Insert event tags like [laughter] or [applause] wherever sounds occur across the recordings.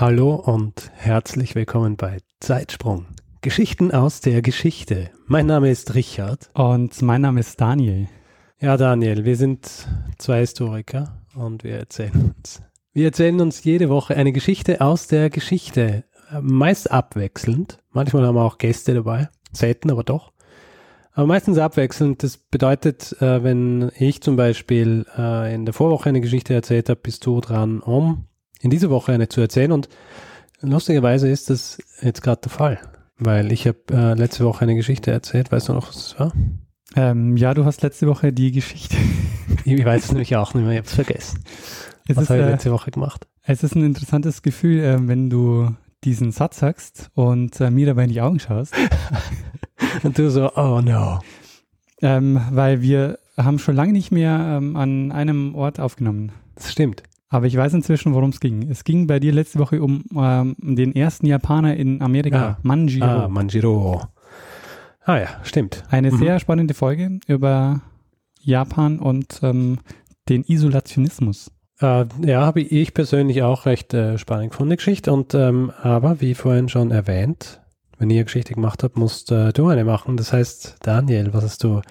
Hallo und herzlich willkommen bei Zeitsprung. Geschichten aus der Geschichte. Mein Name ist Richard. Und mein Name ist Daniel. Ja, Daniel, wir sind zwei Historiker und wir erzählen uns. Wir erzählen uns jede Woche eine Geschichte aus der Geschichte. Meist abwechselnd. Manchmal haben wir auch Gäste dabei. Selten, aber doch. Aber meistens abwechselnd. Das bedeutet, äh, wenn ich zum Beispiel äh, in der Vorwoche eine Geschichte erzählt habe, bist du dran, um in dieser Woche eine zu erzählen. Und lustigerweise ist das jetzt gerade der Fall, weil ich habe äh, letzte Woche eine Geschichte erzählt. Weißt du noch, was das war? Ähm, ja, du hast letzte Woche die Geschichte. [laughs] ich weiß es nämlich auch nicht mehr, ich habe es vergessen. Es was habe ich äh, letzte Woche gemacht? Es ist ein interessantes Gefühl, äh, wenn du diesen Satz sagst und äh, mir dabei in die Augen schaust. [laughs] und du so, oh no. Ähm, weil wir haben schon lange nicht mehr ähm, an einem Ort aufgenommen. Das stimmt. Aber ich weiß inzwischen, worum es ging. Es ging bei dir letzte Woche um ähm, den ersten Japaner in Amerika, ah, Manjiro. Ah, Manjiro. Ah ja, stimmt. Eine mhm. sehr spannende Folge über Japan und ähm, den Isolationismus. Äh, ja, habe ich persönlich auch recht äh, spannend gefunden, die Geschichte. Und ähm, aber wie vorhin schon erwähnt, wenn ihr Geschichte gemacht habt, musst äh, du eine machen. Das heißt, Daniel, was hast du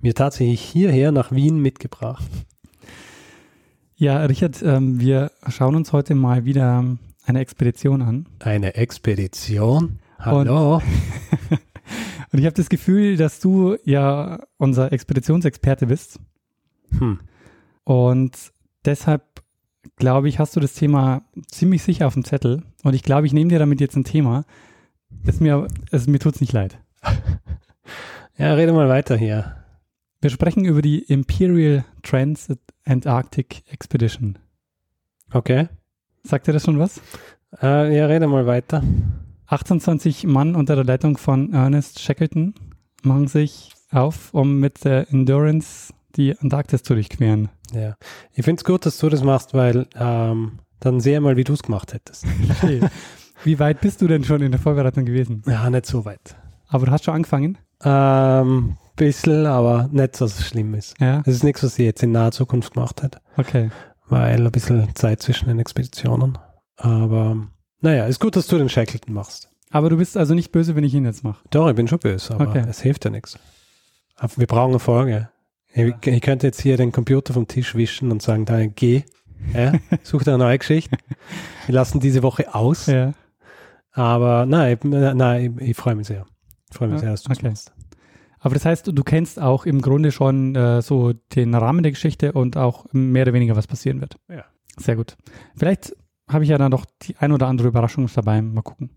mir tatsächlich hierher nach Wien mitgebracht? Ja, Richard, ähm, wir schauen uns heute mal wieder eine Expedition an. Eine Expedition? Hallo? Und, [laughs] und ich habe das Gefühl, dass du ja unser Expeditionsexperte bist. Hm. Und deshalb glaube ich, hast du das Thema ziemlich sicher auf dem Zettel. Und ich glaube, ich nehme dir damit jetzt ein Thema. Es mir, es, mir tut's nicht leid. [laughs] ja, rede mal weiter hier. Wir sprechen über die Imperial Transit Antarctic Expedition. Okay. Sagt ihr das schon was? Äh, ja, rede mal weiter. 28 Mann unter der Leitung von Ernest Shackleton machen sich auf, um mit der Endurance die Antarktis zu durchqueren. Ja, ich finde es gut, dass du das machst, weil ähm, dann sehe mal, wie du es gemacht hättest. [laughs] Wie weit bist du denn schon in der Vorbereitung gewesen? Ja, nicht so weit. Aber du hast schon angefangen? Ähm, bisschen, aber nicht, dass es schlimm ist. Ja. Es ist nichts, was sie jetzt in naher Zukunft gemacht hat. Okay. Weil ein bisschen Zeit zwischen den Expeditionen. Aber naja, ist gut, dass du den Shackleton machst. Aber du bist also nicht böse, wenn ich ihn jetzt mache. Doch, ich bin schon böse, aber okay. es hilft ja nichts. Wir brauchen eine Folge. Ich, ich, könnte jetzt hier den Computer vom Tisch wischen und sagen, da geh, ja, [laughs] such dir eine neue Geschichte. Wir lassen diese Woche aus. Ja. Aber nein, nein, ich, ich freue mich sehr. Ich freue mich sehr, dass du okay. machst. Aber das heißt, du kennst auch im Grunde schon äh, so den Rahmen der Geschichte und auch mehr oder weniger, was passieren wird. Ja. Sehr gut. Vielleicht habe ich ja dann noch die ein oder andere Überraschung dabei. Mal gucken.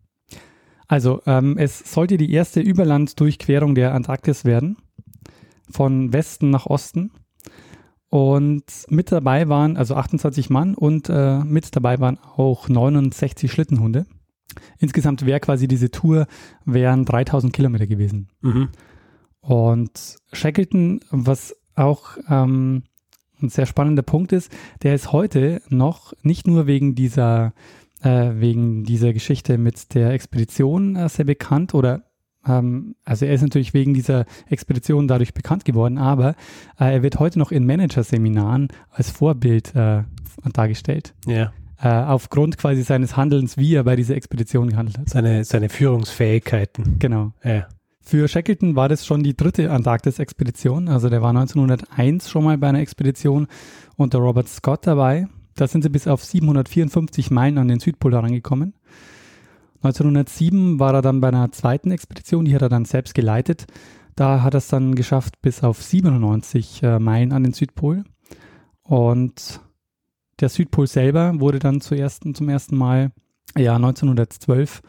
Also, ähm, es sollte die erste Überlanddurchquerung der Antarktis werden. Von Westen nach Osten. Und mit dabei waren, also 28 Mann und äh, mit dabei waren auch 69 Schlittenhunde. Insgesamt wäre quasi diese Tour, wären 3000 Kilometer gewesen. Mhm. Und Shackleton, was auch ähm, ein sehr spannender Punkt ist, der ist heute noch nicht nur wegen dieser, äh, wegen dieser Geschichte mit der Expedition äh, sehr bekannt oder ähm, also er ist natürlich wegen dieser Expedition dadurch bekannt geworden, aber äh, er wird heute noch in Managerseminaren als Vorbild äh, dargestellt. Ja. Äh, aufgrund quasi seines Handelns, wie er bei dieser Expedition gehandelt hat. Seine, seine Führungsfähigkeiten. Genau. Ja. Für Shackleton war das schon die dritte Antarktis-Expedition. Also der war 1901 schon mal bei einer Expedition unter Robert Scott dabei. Da sind sie bis auf 754 Meilen an den Südpol herangekommen. 1907 war er dann bei einer zweiten Expedition, die hat er dann selbst geleitet. Da hat er es dann geschafft bis auf 97 äh, Meilen an den Südpol. Und der Südpol selber wurde dann zuerst, zum ersten Mal ja 1912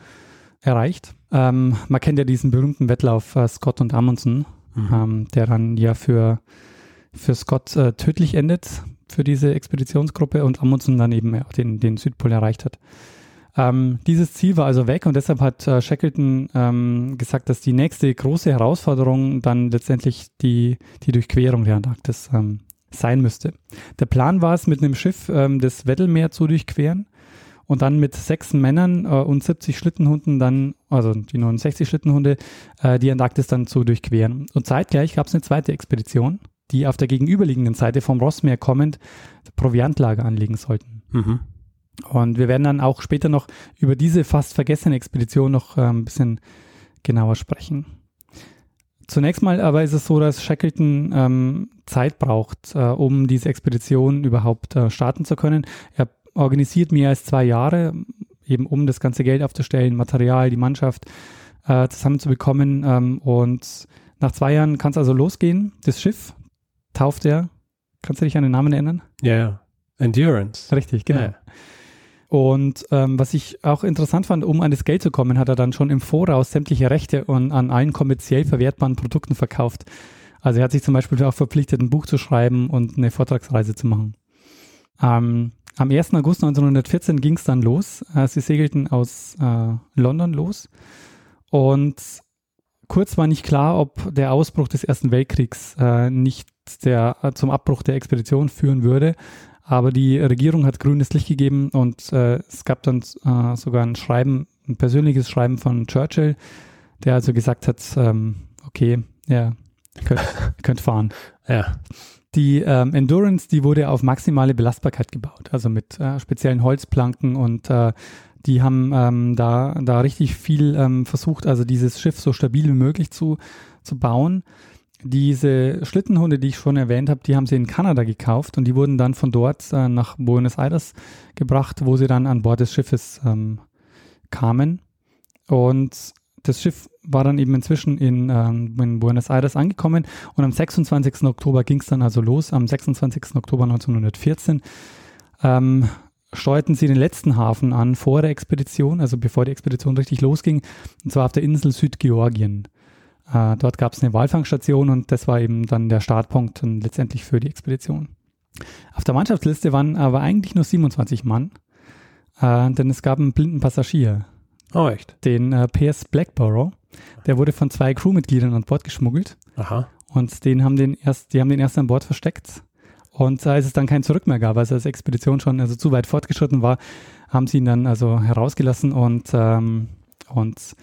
erreicht. Ähm, man kennt ja diesen berühmten Wettlauf äh, Scott und Amundsen, mhm. ähm, der dann ja für, für Scott äh, tödlich endet, für diese Expeditionsgruppe und Amundsen dann eben auch den, den Südpol erreicht hat. Ähm, dieses Ziel war also weg und deshalb hat äh, Shackleton ähm, gesagt, dass die nächste große Herausforderung dann letztendlich die, die Durchquerung der Antarktis ähm, sein müsste. Der Plan war es, mit einem Schiff ähm, das Weddellmeer zu durchqueren und dann mit sechs Männern äh, und 70 Schlittenhunden dann, also die 69 Schlittenhunde, äh, die Antarktis dann zu durchqueren. Und zeitgleich gab es eine zweite Expedition, die auf der gegenüberliegenden Seite vom Rossmeer kommend Proviantlager anlegen sollten. Mhm. Und wir werden dann auch später noch über diese fast vergessene Expedition noch äh, ein bisschen genauer sprechen. Zunächst mal aber ist es so, dass Shackleton ähm, Zeit braucht, äh, um diese Expedition überhaupt äh, starten zu können. Er organisiert mehr als zwei Jahre, eben um das ganze Geld aufzustellen, Material, die Mannschaft äh, zusammenzubekommen. Ähm, und nach zwei Jahren kann es also losgehen. Das Schiff tauft er. Kannst du dich an den Namen erinnern? Ja, ja. Endurance. Richtig, genau. Ja. Und ähm, was ich auch interessant fand, um an das Geld zu kommen, hat er dann schon im Voraus sämtliche Rechte und an allen kommerziell verwertbaren Produkten verkauft. Also er hat sich zum Beispiel auch verpflichtet, ein Buch zu schreiben und eine Vortragsreise zu machen. Ähm, am 1. August 1914 ging es dann los. Äh, sie segelten aus äh, London los. Und kurz war nicht klar, ob der Ausbruch des Ersten Weltkriegs äh, nicht der, äh, zum Abbruch der Expedition führen würde. Aber die Regierung hat grünes Licht gegeben und äh, es gab dann äh, sogar ein Schreiben, ein persönliches Schreiben von Churchill, der also gesagt hat, ähm, okay, ja, könnt, könnt fahren. [laughs] Ja. Die ähm, Endurance, die wurde auf maximale Belastbarkeit gebaut, also mit äh, speziellen Holzplanken und äh, die haben ähm, da, da richtig viel ähm, versucht, also dieses Schiff so stabil wie möglich zu, zu bauen. Diese Schlittenhunde, die ich schon erwähnt habe, die haben sie in Kanada gekauft und die wurden dann von dort äh, nach Buenos Aires gebracht, wo sie dann an Bord des Schiffes ähm, kamen. Und das Schiff war dann eben inzwischen in, ähm, in Buenos Aires angekommen und am 26. Oktober ging es dann also los. Am 26. Oktober 1914 ähm, steuerten sie den letzten Hafen an vor der Expedition, also bevor die Expedition richtig losging, und zwar auf der Insel Südgeorgien. Äh, dort gab es eine Walfangstation und das war eben dann der Startpunkt und letztendlich für die Expedition. Auf der Mannschaftsliste waren aber eigentlich nur 27 Mann, äh, denn es gab einen blinden Passagier, Oh, echt? den äh, P.S. Blackborough. Der wurde von zwei Crewmitgliedern an Bord geschmuggelt Aha. und den haben den erst, die haben den erst an Bord versteckt. Und als es dann kein Zurück mehr gab, als die Expedition schon also zu weit fortgeschritten war, haben sie ihn dann also herausgelassen und, ähm, und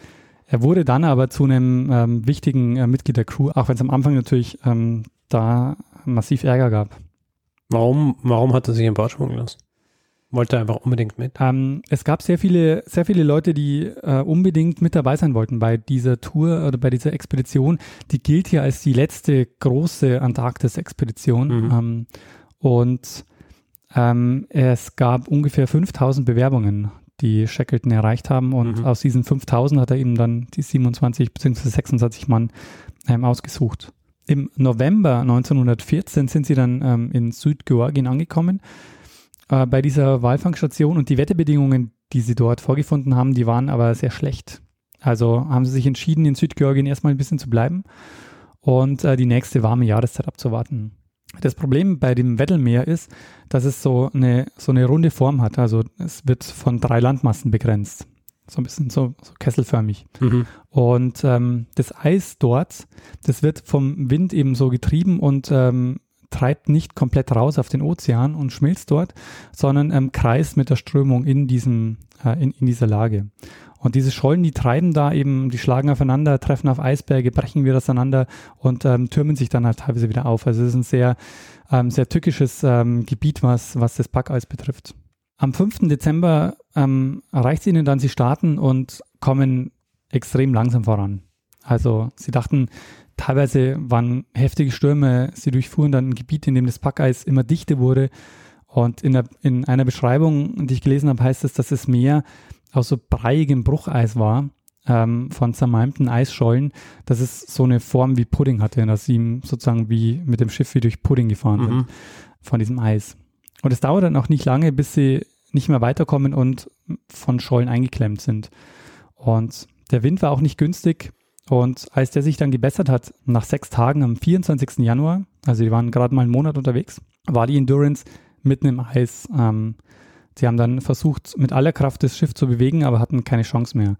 er wurde dann aber zu einem ähm, wichtigen äh, Mitglied der Crew, auch wenn es am Anfang natürlich ähm, da massiv Ärger gab. Warum, warum hat er sich an Bord schmuggeln lassen? Wollte er einfach unbedingt mit? Ähm, es gab sehr viele, sehr viele Leute, die äh, unbedingt mit dabei sein wollten bei dieser Tour oder bei dieser Expedition. Die gilt ja als die letzte große Antarktis-Expedition. Mhm. Ähm, und ähm, es gab ungefähr 5000 Bewerbungen, die Shackleton erreicht haben. Und Mhm. aus diesen 5000 hat er eben dann die 27 bzw. 26 Mann ähm, ausgesucht. Im November 1914 sind sie dann ähm, in Südgeorgien angekommen äh, bei dieser Walfangstation und die Wetterbedingungen, die sie dort vorgefunden haben, die waren aber sehr schlecht. Also haben sie sich entschieden, in Südgeorgien erstmal ein bisschen zu bleiben und äh, die nächste warme Jahreszeit abzuwarten. Das Problem bei dem Weddellmeer ist, dass es so eine, so eine runde Form hat. Also es wird von drei Landmassen begrenzt. So ein bisschen so, so kesselförmig. Mhm. Und ähm, das Eis dort, das wird vom Wind eben so getrieben und ähm, treibt nicht komplett raus auf den Ozean und schmilzt dort, sondern ähm, kreist mit der Strömung in diesem, äh, in, in dieser Lage. Und diese Schollen, die treiben da eben, die schlagen aufeinander, treffen auf Eisberge, brechen wieder auseinander und ähm, türmen sich dann halt teilweise wieder auf. Also es ist ein sehr, ähm, sehr tückisches ähm, Gebiet, was, was das Packeis betrifft. Am 5. Dezember ähm, erreicht es ihnen dann, sie starten und kommen extrem langsam voran. Also sie dachten, teilweise waren heftige Stürme, sie durchfuhren dann ein Gebiet, in dem das Packeis immer dichter wurde. Und in, der, in einer Beschreibung, die ich gelesen habe, heißt es, dass das Meer aus so breiigem Brucheis war, ähm, von zermalmten Eisschollen, dass es so eine Form wie Pudding hatte, dass sie ihm sozusagen wie mit dem Schiff wie durch Pudding gefahren sind Mhm. von diesem Eis. Und es dauert dann auch nicht lange, bis sie nicht mehr weiterkommen und von Schollen eingeklemmt sind. Und der Wind war auch nicht günstig. Und als der sich dann gebessert hat, nach sechs Tagen am 24. Januar, also die waren gerade mal einen Monat unterwegs, war die Endurance mitten im Eis. Ähm, Sie haben dann versucht, mit aller Kraft das Schiff zu bewegen, aber hatten keine Chance mehr.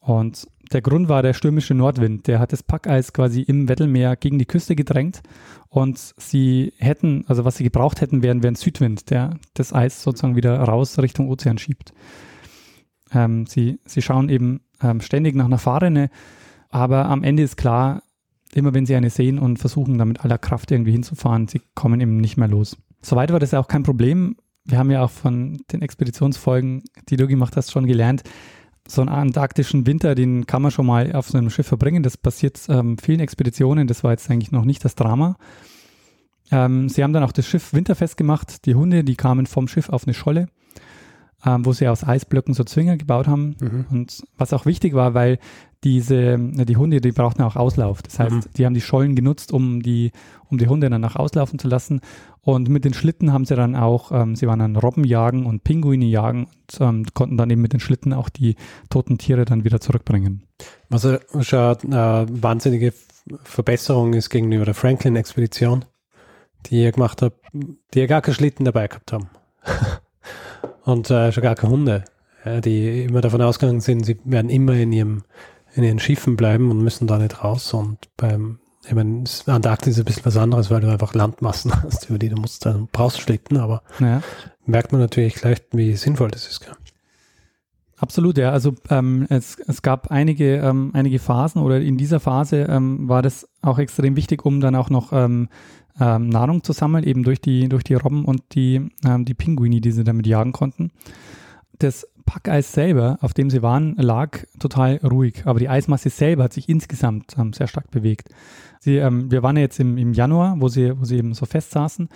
Und der Grund war der stürmische Nordwind. Der hat das Packeis quasi im Weddellmeer gegen die Küste gedrängt und sie hätten, also was sie gebraucht hätten, wären, wäre ein Südwind, der das Eis sozusagen wieder raus Richtung Ozean schiebt. Ähm, sie, sie schauen eben ähm, ständig nach einer Fahrrinne, aber am Ende ist klar, immer wenn sie eine sehen und versuchen, damit aller Kraft irgendwie hinzufahren, sie kommen eben nicht mehr los. Soweit war das ja auch kein Problem. Wir haben ja auch von den Expeditionsfolgen, die du gemacht hast, schon gelernt, so einen antarktischen Winter, den kann man schon mal auf so einem Schiff verbringen. Das passiert ähm, vielen Expeditionen. Das war jetzt eigentlich noch nicht das Drama. Ähm, sie haben dann auch das Schiff winterfest gemacht. Die Hunde, die kamen vom Schiff auf eine Scholle ähm, wo sie aus Eisblöcken so Zwinger gebaut haben. Mhm. Und was auch wichtig war, weil diese, die Hunde, die brauchten auch Auslauf. Das heißt, mhm. die haben die Schollen genutzt, um die, um die Hunde dann nach auslaufen zu lassen. Und mit den Schlitten haben sie dann auch, ähm, sie waren dann Robben jagen und Pinguine jagen und ähm, konnten dann eben mit den Schlitten auch die toten Tiere dann wieder zurückbringen. Was ja schon eine wahnsinnige Verbesserung ist gegenüber der Franklin-Expedition, die ihr gemacht habt, die ihr gar keine Schlitten dabei gehabt haben. [laughs] und äh, schon gar keine Hunde, ja, die immer davon ausgegangen sind, sie werden immer in ihrem in ihren Schiffen bleiben und müssen da nicht raus. Und beim ich meine, Antarktis ist ein bisschen was anderes, weil du einfach Landmassen [laughs] hast, über die du musst dann brauchst Schlitten, aber ja. merkt man natürlich gleich, wie sinnvoll das ist. Gell? Absolut, ja. Also ähm, es, es gab einige, ähm, einige Phasen oder in dieser Phase ähm, war das auch extrem wichtig, um dann auch noch ähm, ähm, Nahrung zu sammeln, eben durch die, durch die Robben und die, ähm, die Pinguini, die sie damit jagen konnten. Das Packeis selber, auf dem sie waren, lag total ruhig, aber die Eismasse selber hat sich insgesamt ähm, sehr stark bewegt. Sie, ähm, wir waren ja jetzt im, im Januar, wo sie, wo sie eben so fest saßen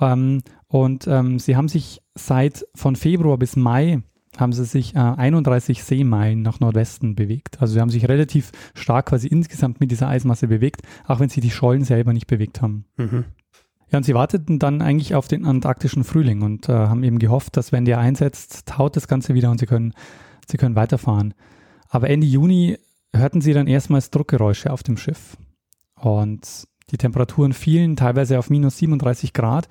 ähm, und ähm, sie haben sich seit von Februar bis Mai haben sie sich äh, 31 Seemeilen nach Nordwesten bewegt. Also sie haben sich relativ stark quasi insgesamt mit dieser Eismasse bewegt, auch wenn sie die Schollen selber nicht bewegt haben. Mhm. Ja, und sie warteten dann eigentlich auf den antarktischen Frühling und äh, haben eben gehofft, dass wenn der einsetzt, taut das Ganze wieder und sie können, sie können weiterfahren. Aber Ende Juni hörten sie dann erstmals Druckgeräusche auf dem Schiff. Und die Temperaturen fielen teilweise auf minus 37 Grad.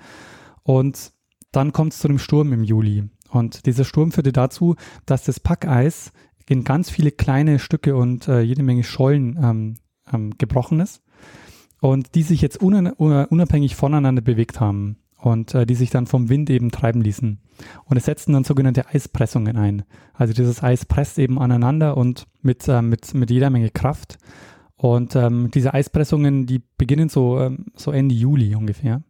Und dann kommt es zu dem Sturm im Juli. Und dieser Sturm führte dazu, dass das Packeis in ganz viele kleine Stücke und äh, jede Menge Schollen ähm, ähm, gebrochen ist und die sich jetzt unabhängig voneinander bewegt haben und äh, die sich dann vom Wind eben treiben ließen. Und es setzten dann sogenannte Eispressungen ein. Also dieses Eis presst eben aneinander und mit, äh, mit, mit jeder Menge Kraft. Und ähm, diese Eispressungen, die beginnen so, ähm, so Ende Juli ungefähr.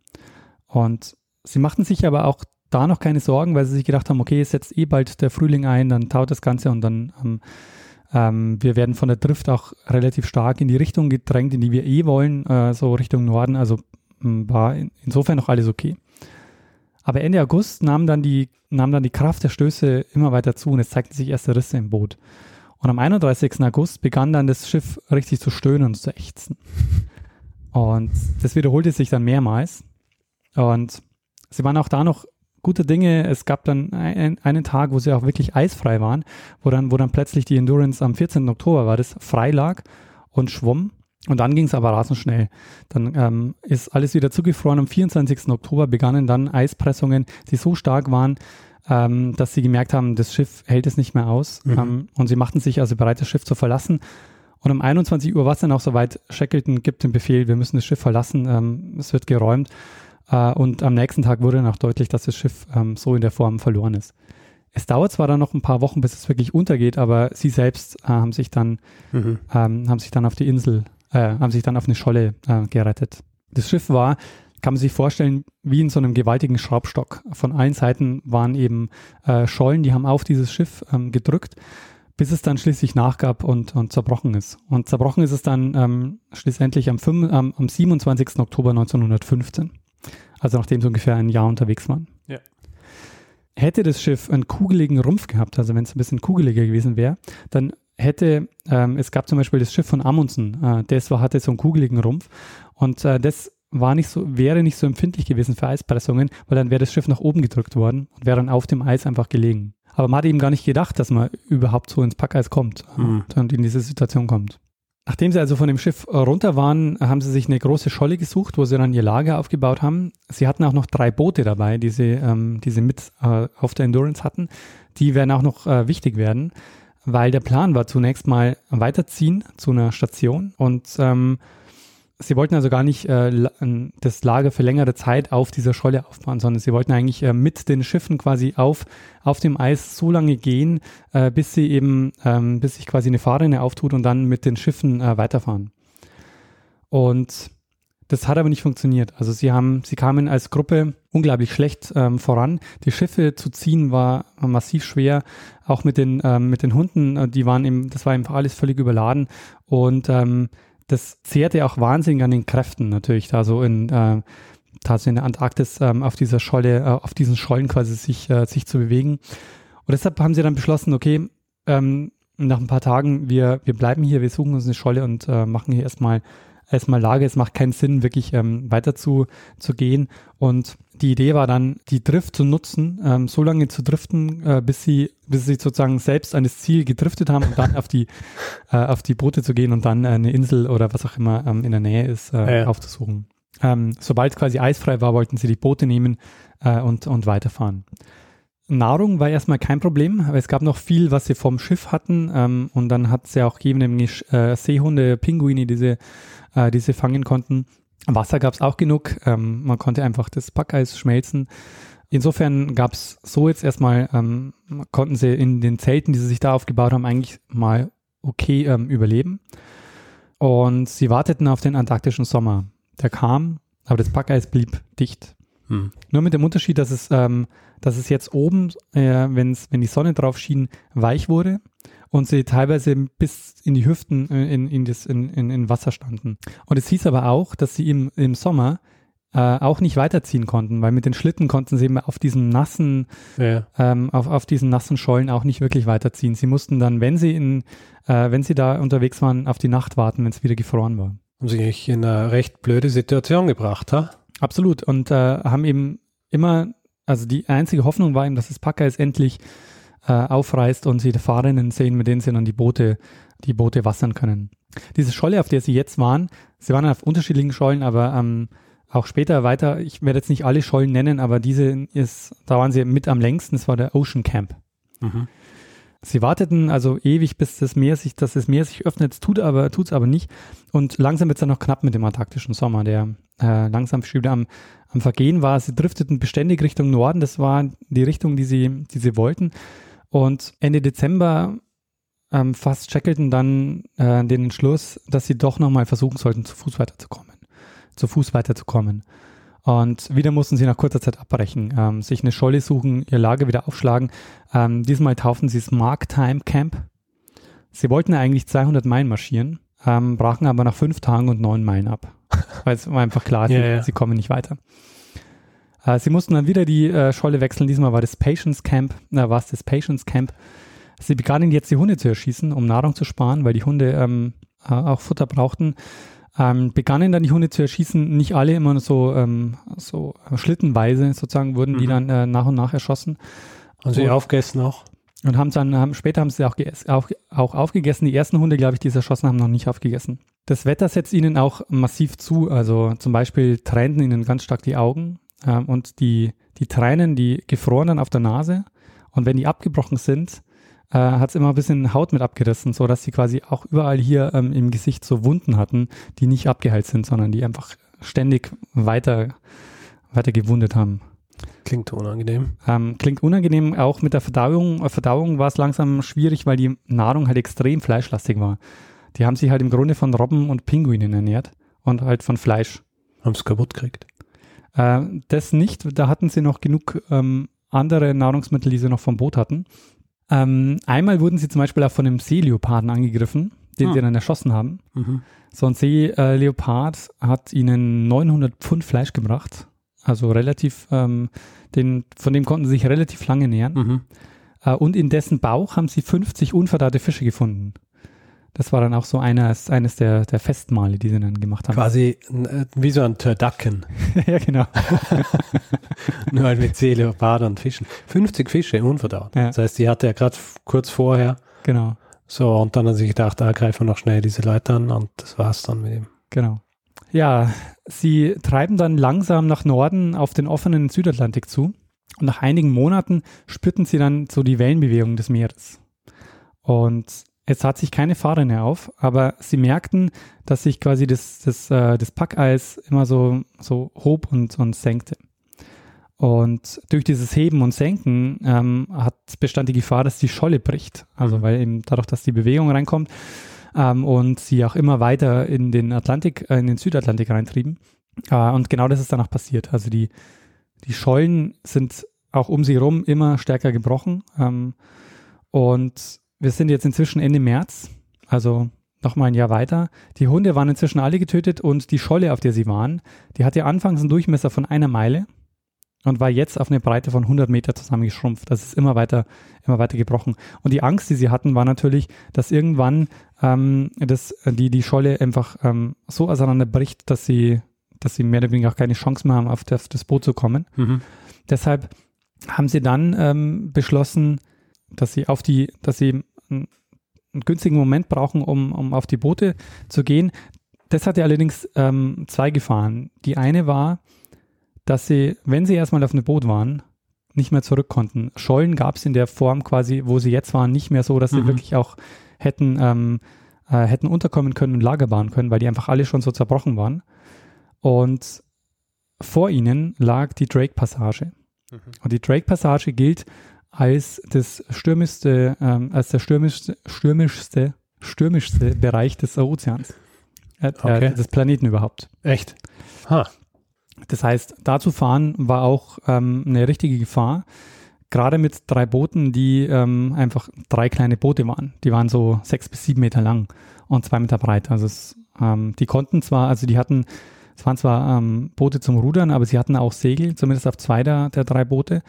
Und sie machten sich aber auch da noch keine Sorgen, weil sie sich gedacht haben, okay, es setzt eh bald der Frühling ein, dann taut das Ganze und dann ähm, ähm, wir werden von der Drift auch relativ stark in die Richtung gedrängt, in die wir eh wollen, äh, so Richtung Norden. Also war in, insofern noch alles okay. Aber Ende August nahm dann die, nahm dann die Kraft der Stöße immer weiter zu und es zeigten sich erste Risse im Boot. Und am 31. August begann dann das Schiff richtig zu stöhnen und zu ächzen. Und das wiederholte sich dann mehrmals. Und sie waren auch da noch gute Dinge. Es gab dann ein, einen Tag, wo sie auch wirklich eisfrei waren, wo dann, wo dann plötzlich die Endurance am 14. Oktober war, das frei lag und schwamm. Und dann ging es aber rasend schnell. Dann ähm, ist alles wieder zugefroren. Am 24. Oktober begannen dann Eispressungen, die so stark waren, ähm, dass sie gemerkt haben, das Schiff hält es nicht mehr aus. Mhm. Ähm, und sie machten sich also bereit, das Schiff zu verlassen. Und um 21 Uhr war es dann auch soweit, Shackleton gibt den Befehl, wir müssen das Schiff verlassen, ähm, es wird geräumt. Äh, und am nächsten Tag wurde dann auch deutlich, dass das Schiff ähm, so in der Form verloren ist. Es dauert zwar dann noch ein paar Wochen, bis es wirklich untergeht, aber sie selbst äh, haben sich dann mhm. ähm, haben sich dann auf die Insel, äh, haben sich dann auf eine Scholle äh, gerettet. Das Schiff war, kann man sich vorstellen, wie in so einem gewaltigen Schraubstock. Von allen Seiten waren eben äh, Schollen, die haben auf dieses Schiff ähm, gedrückt, bis es dann schließlich nachgab und, und zerbrochen ist. Und zerbrochen ist es dann ähm, schlussendlich am, 5, am 27. Oktober 1915 also nachdem sie ungefähr ein Jahr unterwegs waren. Ja. Hätte das Schiff einen kugeligen Rumpf gehabt, also wenn es ein bisschen kugeliger gewesen wäre, dann hätte, ähm, es gab zum Beispiel das Schiff von Amundsen, äh, das war, hatte so einen kugeligen Rumpf und äh, das war nicht so, wäre nicht so empfindlich gewesen für Eispressungen, weil dann wäre das Schiff nach oben gedrückt worden und wäre dann auf dem Eis einfach gelegen. Aber man hat eben gar nicht gedacht, dass man überhaupt so ins Packeis kommt mhm. und in diese Situation kommt. Nachdem sie also von dem Schiff runter waren, haben sie sich eine große Scholle gesucht, wo sie dann ihr Lager aufgebaut haben. Sie hatten auch noch drei Boote dabei, die sie, ähm, die sie mit äh, auf der Endurance hatten. Die werden auch noch äh, wichtig werden, weil der Plan war zunächst mal weiterziehen zu einer Station und ähm, sie wollten also gar nicht äh, das Lager für längere Zeit auf dieser Scholle aufbauen, sondern sie wollten eigentlich äh, mit den Schiffen quasi auf, auf dem Eis so lange gehen, äh, bis sie eben, ähm, bis sich quasi eine Fahrrinne auftut und dann mit den Schiffen äh, weiterfahren. Und das hat aber nicht funktioniert. Also sie haben, sie kamen als Gruppe unglaublich schlecht ähm, voran. Die Schiffe zu ziehen war massiv schwer. Auch mit den, ähm, mit den Hunden, äh, die waren eben, das war einfach alles völlig überladen. Und ähm, das zehrte auch wahnsinnig an den Kräften natürlich, da so in, äh, so in der Antarktis ähm, auf dieser Scholle, äh, auf diesen Schollen quasi sich, äh, sich zu bewegen. Und deshalb haben sie dann beschlossen, okay, ähm, nach ein paar Tagen, wir, wir bleiben hier, wir suchen uns eine Scholle und äh, machen hier erstmal erstmal Lage. Es macht keinen Sinn, wirklich ähm, weiter zu, zu gehen. Und die Idee war dann, die Drift zu nutzen, ähm, so lange zu driften, äh, bis sie, bis sie sozusagen selbst an das Ziel gedriftet haben und dann auf die, [laughs] äh, auf die Boote zu gehen und dann äh, eine Insel oder was auch immer ähm, in der Nähe ist, äh, ja. aufzusuchen. Ähm, sobald quasi eisfrei war, wollten sie die Boote nehmen äh, und, und weiterfahren. Nahrung war erstmal kein Problem, aber es gab noch viel, was sie vom Schiff hatten. Ähm, und dann hat es ja auch gegeben, nämlich äh, Seehunde, Pinguine, die sie, äh, die sie fangen konnten. Wasser gab es auch genug. Ähm, man konnte einfach das Packeis schmelzen. Insofern gab es so jetzt erstmal, ähm, konnten sie in den Zelten, die sie sich da aufgebaut haben, eigentlich mal okay ähm, überleben. Und sie warteten auf den antarktischen Sommer. Der kam, aber das Packeis blieb dicht. Hm. Nur mit dem Unterschied, dass es, ähm, dass es jetzt oben, äh, wenn's, wenn die Sonne drauf schien, weich wurde und sie teilweise bis in die Hüften äh, in, in, das, in, in, in Wasser standen. Und es hieß aber auch, dass sie im, im Sommer äh, auch nicht weiterziehen konnten, weil mit den Schlitten konnten sie eben auf diesen nassen, ja. ähm, auf, auf diesen nassen Schollen auch nicht wirklich weiterziehen. Sie mussten dann, wenn sie in, äh, wenn sie da unterwegs waren, auf die Nacht warten, wenn es wieder gefroren war. Haben sie eigentlich in eine recht blöde Situation gebracht, ha? Absolut. Und äh, haben eben immer, also die einzige Hoffnung war eben, dass das Packer es endlich äh, aufreißt und sie die Fahrerinnen sehen, mit denen sie dann die Boote, die Boote wassern können. Diese Scholle, auf der sie jetzt waren, sie waren auf unterschiedlichen Schollen, aber ähm, auch später weiter, ich werde jetzt nicht alle Schollen nennen, aber diese ist, da waren sie mit am längsten, das war der Ocean Camp. Mhm. Sie warteten also ewig, bis das Meer sich, dass das Meer sich öffnet, tut aber, tut's aber nicht. Und langsam wird es dann noch knapp mit dem antarktischen Sommer, der äh, langsam wieder am, am Vergehen war. Sie drifteten beständig Richtung Norden, das war die Richtung, die sie, die sie wollten. Und Ende Dezember ähm, fast checkelten dann äh, den Entschluss, dass sie doch nochmal versuchen sollten, zu Fuß weiterzukommen. Zu Fuß weiterzukommen. Und wieder mussten sie nach kurzer Zeit abbrechen, ähm, sich eine Scholle suchen, ihr Lager wieder aufschlagen. Ähm, diesmal tauften sie es Mark Time Camp. Sie wollten eigentlich 200 Meilen marschieren, ähm, brachen aber nach fünf Tagen und neun Meilen ab. [laughs] Weil es war einfach klar, ja, sie, ja. sie, kommen nicht weiter. Äh, sie mussten dann wieder die äh, Scholle wechseln. Diesmal war das Patience Camp, äh, war es das Patience Camp. Sie begannen jetzt die Hunde zu erschießen, um Nahrung zu sparen, weil die Hunde ähm, äh, auch Futter brauchten ähm, begannen dann die Hunde zu erschießen. Nicht alle immer so, ähm, so schlittenweise sozusagen wurden mhm. die dann äh, nach und nach erschossen. Und sie aufgegessen auch? Und haben dann, haben, später haben sie auch, auch, auch aufgegessen. Die ersten Hunde, glaube ich, die sie erschossen haben, noch nicht aufgegessen. Das Wetter setzt ihnen auch massiv zu. Also zum Beispiel tränten ihnen ganz stark die Augen ähm, und die, die Tränen, die gefroren dann auf der Nase. Und wenn die abgebrochen sind, äh, hat es immer ein bisschen Haut mit abgerissen, so dass sie quasi auch überall hier ähm, im Gesicht so Wunden hatten, die nicht abgeheilt sind, sondern die einfach ständig weiter, weiter gewundet haben. Klingt unangenehm. Ähm, klingt unangenehm. Auch mit der Verdauung. Äh, Verdauung war es langsam schwierig, weil die Nahrung halt extrem fleischlastig war. Die haben sich halt im Grunde von Robben und Pinguinen ernährt und halt von Fleisch. Haben es kaputt gekriegt? Äh, das nicht. Da hatten sie noch genug ähm, andere Nahrungsmittel, die sie noch vom Boot hatten. Ähm, einmal wurden sie zum Beispiel auch von einem Seeleoparden angegriffen, den ah. sie dann erschossen haben. Mhm. So ein Seeleopard hat ihnen 900 Pfund Fleisch gebracht. Also relativ, ähm, den, von dem konnten sie sich relativ lange nähern. Mhm. Äh, und in dessen Bauch haben sie 50 unverdaute Fische gefunden. Das war dann auch so eines, eines der, der Festmale, die sie dann gemacht haben. Quasi äh, wie so ein Turducken. [laughs] ja, genau. [laughs] Nur halt mit See, Leopard und Fischen. 50 Fische unverdaut. Ja. Das heißt, die hatte ja gerade kurz vorher genau. So, und dann hat er sich gedacht, da greifen wir noch schnell diese Leute an und das war's dann mit ihm. Genau. Ja, sie treiben dann langsam nach Norden auf den offenen Südatlantik zu. Und nach einigen Monaten spürten sie dann so die Wellenbewegung des Meeres. Und es tat sich keine Fahrrinne auf, aber sie merkten, dass sich quasi das, das, äh, das Packeis immer so, so hob und, und senkte. Und durch dieses Heben und Senken ähm, hat, bestand die Gefahr, dass die Scholle bricht. Also weil eben dadurch, dass die Bewegung reinkommt ähm, und sie auch immer weiter in den Atlantik, äh, in den Südatlantik reintrieben. Äh, und genau das ist dann auch passiert. Also die, die Schollen sind auch um sie herum immer stärker gebrochen. Ähm, und wir sind jetzt inzwischen Ende März, also noch mal ein Jahr weiter. Die Hunde waren inzwischen alle getötet und die Scholle, auf der sie waren, die hatte anfangs einen Durchmesser von einer Meile und war jetzt auf eine Breite von 100 Meter zusammengeschrumpft. Das ist immer weiter, immer weiter gebrochen. Und die Angst, die sie hatten, war natürlich, dass irgendwann ähm, das, die, die Scholle einfach ähm, so auseinanderbricht, dass sie, dass sie mehr oder weniger auch keine Chance mehr haben, auf das, das Boot zu kommen. Mhm. Deshalb haben sie dann ähm, beschlossen, dass sie auf die, dass sie einen, einen günstigen Moment brauchen, um, um auf die Boote zu gehen. Das hatte allerdings ähm, zwei Gefahren. Die eine war, dass sie, wenn sie erstmal auf einem Boot waren, nicht mehr zurück konnten. Schollen gab es in der Form quasi, wo sie jetzt waren, nicht mehr so, dass sie Mhm. wirklich auch hätten, ähm, äh, hätten unterkommen können und Lager bauen können, weil die einfach alle schon so zerbrochen waren. Und vor ihnen lag die Drake-Passage. Mhm. Und die Drake-Passage gilt als das stürmischste, ähm, als der stürmischste, stürmischste, stürmischste Bereich des Ozeans. Äh, Okay. äh, des Planeten überhaupt. Echt? Ha. Das heißt, da zu fahren war auch ähm, eine richtige Gefahr. Gerade mit drei Booten, die ähm, einfach drei kleine Boote waren. Die waren so sechs bis sieben Meter lang und zwei Meter breit. Also es, ähm, die konnten zwar, also die hatten, es waren zwar ähm, Boote zum Rudern, aber sie hatten auch Segel, zumindest auf zwei der, der drei Boote.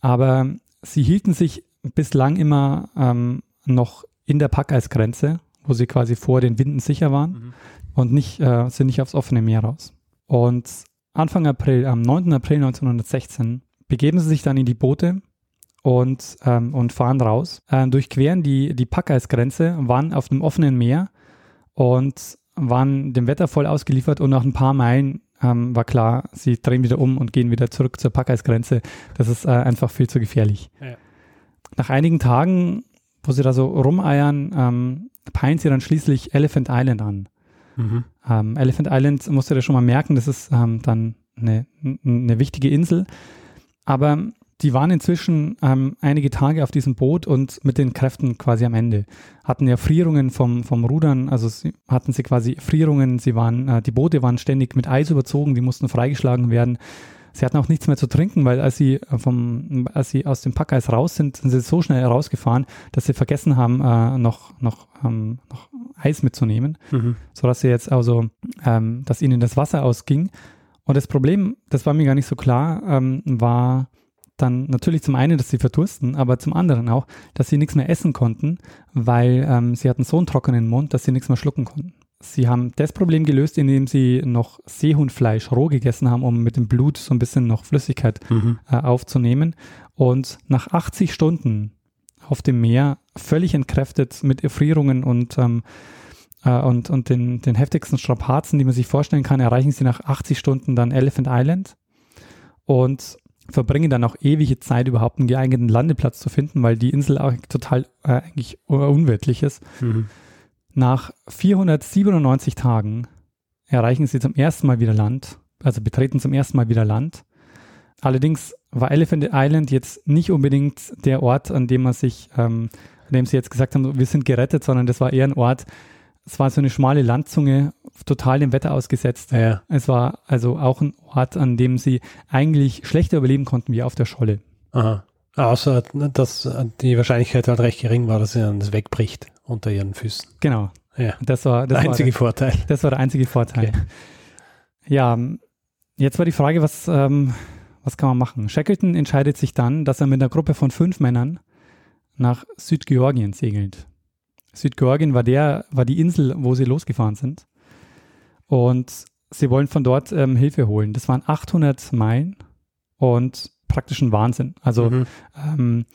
Aber sie hielten sich bislang immer ähm, noch in der Packeisgrenze, wo sie quasi vor den Winden sicher waren Mhm. und nicht, äh, sind nicht aufs offene Meer raus. Und Anfang April, am 9. April 1916, begeben sie sich dann in die Boote und, ähm, und fahren raus, äh, durchqueren die, die Packeisgrenze, waren auf einem offenen Meer und waren dem Wetter voll ausgeliefert und nach ein paar Meilen ähm, war klar, sie drehen wieder um und gehen wieder zurück zur Packeisgrenze. Das ist äh, einfach viel zu gefährlich. Ja. Nach einigen Tagen, wo sie da so rumeiern, ähm, peilen sie dann schließlich Elephant Island an. Mhm. Ähm, Elephant Island musst du dir schon mal merken, das ist ähm, dann eine, eine wichtige Insel. Aber die waren inzwischen ähm, einige Tage auf diesem Boot und mit den Kräften quasi am Ende. Hatten ja Frierungen vom, vom Rudern, also sie, hatten sie quasi Frierungen, sie waren, äh, die Boote waren ständig mit Eis überzogen, die mussten freigeschlagen werden. Sie hatten auch nichts mehr zu trinken, weil als sie, äh, vom, als sie aus dem Packeis raus sind, sind sie so schnell rausgefahren, dass sie vergessen haben, äh, noch, noch, ähm, noch Eis mitzunehmen Mhm. sodass sie jetzt also, ähm, dass ihnen das Wasser ausging. Und das Problem, das war mir gar nicht so klar, ähm, war dann natürlich zum einen, dass sie verdursten, aber zum anderen auch, dass sie nichts mehr essen konnten, weil ähm, sie hatten so einen trockenen Mund, dass sie nichts mehr schlucken konnten. Sie haben das Problem gelöst, indem sie noch Seehundfleisch roh gegessen haben, um mit dem Blut so ein bisschen noch Flüssigkeit Mhm. äh, aufzunehmen. Und nach 80 Stunden auf dem Meer, völlig entkräftet mit Erfrierungen und, ähm, äh, und, und den, den heftigsten Strapazen, die man sich vorstellen kann, erreichen sie nach 80 Stunden dann Elephant Island und verbringen dann auch ewige Zeit, überhaupt einen geeigneten Landeplatz zu finden, weil die Insel auch total äh, eigentlich unwirtlich ist. Mhm. Nach 497 Tagen erreichen sie zum ersten Mal wieder Land, also betreten zum ersten Mal wieder Land. Allerdings war Elephant Island jetzt nicht unbedingt der Ort, an dem man sich, ähm, an dem sie jetzt gesagt haben, wir sind gerettet, sondern das war eher ein Ort, es war so eine schmale Landzunge, total dem Wetter ausgesetzt. Ja. Es war also auch ein Ort, an dem sie eigentlich schlechter überleben konnten wie auf der Scholle. Aha. Außer, dass die Wahrscheinlichkeit halt recht gering war, dass ihnen das wegbricht unter ihren Füßen. Genau. Ja. Das war, das Der war einzige Vorteil. Das war der einzige Vorteil. Okay. Ja, jetzt war die Frage, was, ähm, was kann man machen? Shackleton entscheidet sich dann, dass er mit einer Gruppe von fünf Männern nach Südgeorgien segelt. Südgeorgien war der, war die Insel, wo sie losgefahren sind. Und sie wollen von dort ähm, Hilfe holen. Das waren 800 Meilen und praktisch ein Wahnsinn. Also Mhm. ähm,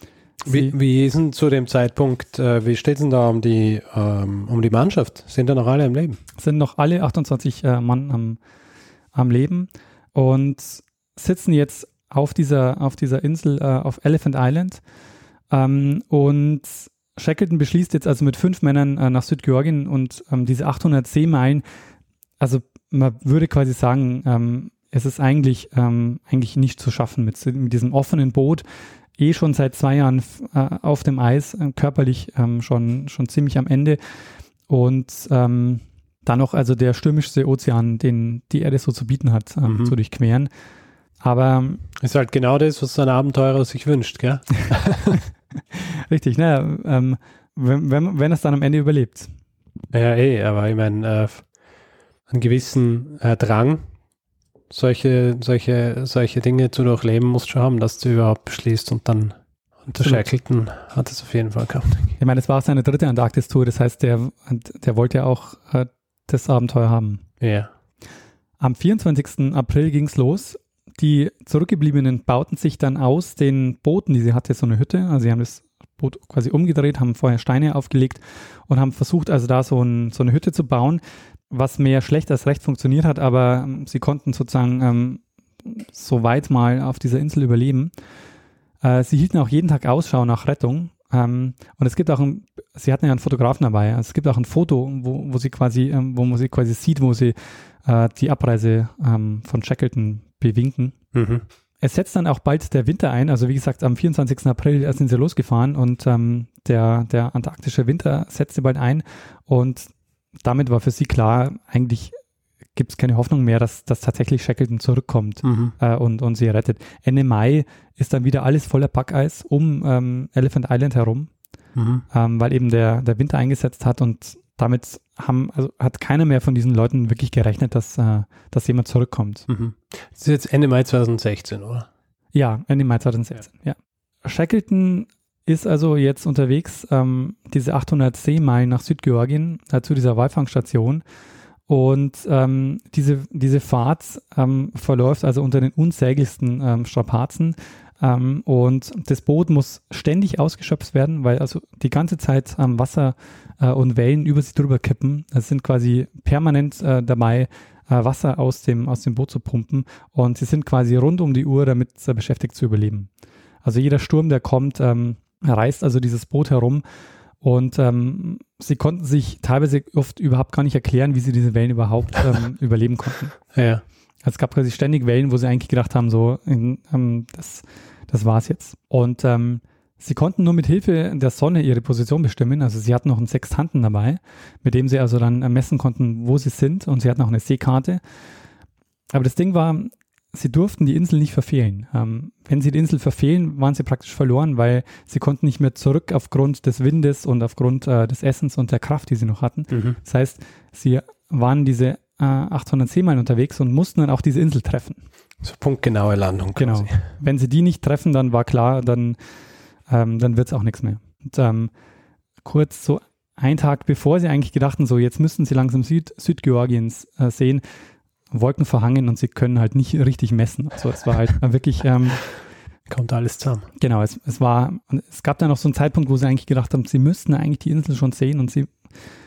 Wie, wie ist denn zu dem Zeitpunkt, äh, wie steht es denn da um die, ähm, um die Mannschaft? Sind da noch alle im Leben? sind noch alle 28 äh, Mann am, am Leben und sitzen jetzt auf dieser, auf dieser Insel, äh, auf Elephant Island. Ähm, und Shackleton beschließt jetzt also mit fünf Männern äh, nach Südgeorgien und ähm, diese 800 Seemeilen, also man würde quasi sagen, ähm, es ist eigentlich, ähm, eigentlich nicht zu schaffen mit, mit diesem offenen Boot, eh schon seit zwei Jahren äh, auf dem Eis, äh, körperlich ähm, schon, schon ziemlich am Ende. Und ähm, dann noch also der stürmischste Ozean, den die Erde so zu bieten hat, ähm, Mhm. zu durchqueren. Aber ähm, Ist halt genau das, was so ein Abenteurer sich wünscht, gell? [laughs] richtig, naja, ähm, wenn, wenn, wenn es dann am Ende überlebt. Ja, eh, aber ich meine, äh, einen gewissen äh, Drang, solche, solche, solche Dinge zu durchleben, musst du schon haben, dass du überhaupt beschließt und dann Absolut. Shackleton hat es auf jeden Fall gehabt. Ich meine, es war seine dritte Antarktis-Tour, das heißt, der, der wollte ja auch äh, das Abenteuer haben. Ja. Am 24. April ging's los. Die Zurückgebliebenen bauten sich dann aus den Booten, die sie hatte, so eine Hütte. Also sie haben das Boot quasi umgedreht, haben vorher Steine aufgelegt und haben versucht, also da so, ein, so eine Hütte zu bauen, was mehr schlecht als recht funktioniert hat, aber ähm, sie konnten sozusagen ähm, so weit mal auf dieser Insel überleben. Äh, sie hielten auch jeden Tag Ausschau nach Rettung. Ähm, und es gibt auch ein, sie hatten ja einen Fotografen dabei. Also es gibt auch ein Foto, wo, wo sie quasi, ähm, wo man sie quasi sieht, wo sie äh, die Abreise ähm, von Shackleton bewinken. Mhm. Es setzt dann auch bald der Winter ein. Also wie gesagt, am 24. April sind sie losgefahren und ähm, der, der antarktische Winter setzte bald ein. Und damit war für sie klar, eigentlich gibt es keine Hoffnung mehr, dass, dass tatsächlich Shackleton zurückkommt Mhm. äh, und, und sie rettet. Ende Mai ist dann wieder alles voller Packeis um ähm, Elephant Island herum, Mhm. ähm, weil eben der, der Winter eingesetzt hat und damit haben, also hat keiner mehr von diesen Leuten wirklich gerechnet, dass, äh, dass jemand zurückkommt. Mhm. Das ist jetzt Ende Mai 2016, oder? Ja, Ende Mai 2016, ja. Shackleton ist also jetzt unterwegs, ähm, diese 800 Seemeilen nach Südgeorgien, äh, zu dieser Walfangstation. Und ähm, diese, diese Fahrt ähm, verläuft also unter den unsäglichsten ähm, Strapazen. Ähm, und das Boot muss ständig ausgeschöpft werden, weil also die ganze Zeit ähm, Wasser äh, und Wellen über sie drüber kippen. Es sind quasi permanent äh, dabei, äh, Wasser aus dem, aus dem Boot zu pumpen. Und sie sind quasi rund um die Uhr damit äh, beschäftigt zu überleben. Also jeder Sturm, der kommt, ähm, reißt also dieses Boot herum. Und ähm, sie konnten sich teilweise oft überhaupt gar nicht erklären, wie sie diese Wellen überhaupt ähm, [laughs] überleben konnten. Ja. Also es gab quasi ständig Wellen, wo sie eigentlich gedacht haben, so, ähm, das, das war's jetzt. Und ähm, sie konnten nur mit Hilfe der Sonne ihre Position bestimmen. Also sie hatten noch einen Sextanten dabei, mit dem sie also dann messen konnten, wo sie sind. Und sie hatten auch eine Seekarte. Aber das Ding war, sie durften die Insel nicht verfehlen. Ähm, wenn sie die Insel verfehlen, waren sie praktisch verloren, weil sie konnten nicht mehr zurück aufgrund des Windes und aufgrund äh, des Essens und der Kraft, die sie noch hatten. Mhm. Das heißt, sie waren diese äh, 800 Seemeilen unterwegs und mussten dann auch diese Insel treffen. So punktgenaue Landung Genau. quasi. Wenn sie die nicht treffen, dann war klar, dann, ähm, dann wird es auch nichts mehr. Und, ähm, kurz so ein Tag bevor sie eigentlich gedachten, so jetzt müssten sie langsam Süd Südgeorgiens äh, sehen, Wolken verhangen und sie können halt nicht richtig messen. Also es war halt [laughs] wirklich, ähm, Kommt alles zusammen. genau, es, es war, es gab dann noch so einen Zeitpunkt, wo sie eigentlich gedacht haben, sie müssten eigentlich die Insel schon sehen und sie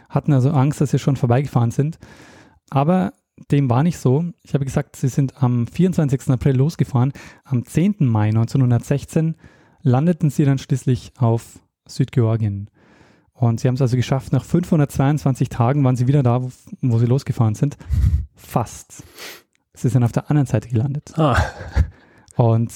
hatten also Angst, dass sie schon vorbeigefahren sind. Aber dem war nicht so. Ich habe gesagt, sie sind am 24. April losgefahren. Am 10. Mai 1916 landeten sie dann schließlich auf Südgeorgien. Und sie haben es also geschafft, nach 522 Tagen waren sie wieder da, wo, wo sie losgefahren sind. Fast. Sie sind auf der anderen Seite gelandet. Ah, Und